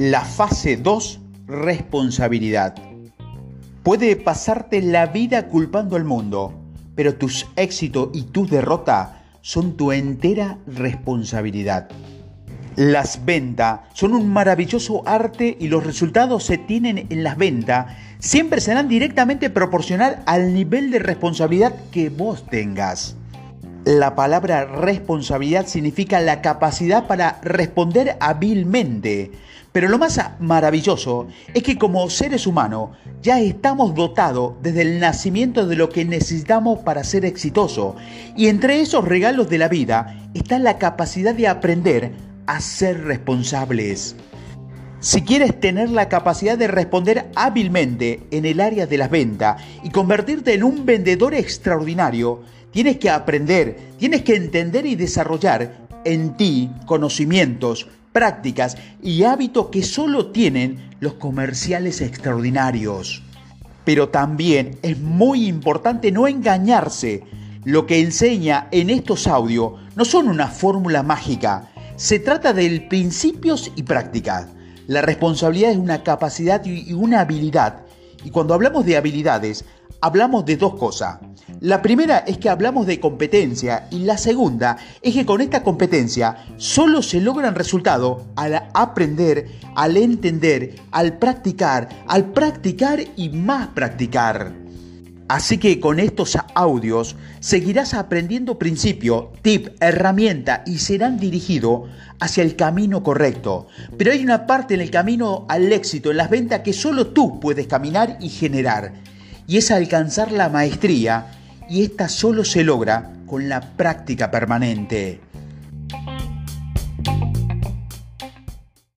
La fase 2, responsabilidad. Puede pasarte la vida culpando al mundo, pero tus éxitos y tus derrotas son tu entera responsabilidad. Las ventas son un maravilloso arte y los resultados se tienen en las ventas siempre serán directamente proporcional al nivel de responsabilidad que vos tengas. La palabra responsabilidad significa la capacidad para responder hábilmente. Pero lo más maravilloso es que como seres humanos ya estamos dotados desde el nacimiento de lo que necesitamos para ser exitosos. Y entre esos regalos de la vida está la capacidad de aprender a ser responsables. Si quieres tener la capacidad de responder hábilmente en el área de las ventas y convertirte en un vendedor extraordinario, tienes que aprender, tienes que entender y desarrollar en ti conocimientos, prácticas y hábitos que solo tienen los comerciales extraordinarios. Pero también es muy importante no engañarse. Lo que enseña en estos audios no son una fórmula mágica, se trata de principios y prácticas. La responsabilidad es una capacidad y una habilidad. Y cuando hablamos de habilidades, hablamos de dos cosas. La primera es que hablamos de competencia y la segunda es que con esta competencia solo se logran resultados al aprender, al entender, al practicar, al practicar y más practicar. Así que con estos audios seguirás aprendiendo principios, tip, herramienta y serán dirigidos hacia el camino correcto. Pero hay una parte en el camino al éxito en las ventas que solo tú puedes caminar y generar. Y es alcanzar la maestría y esta solo se logra con la práctica permanente.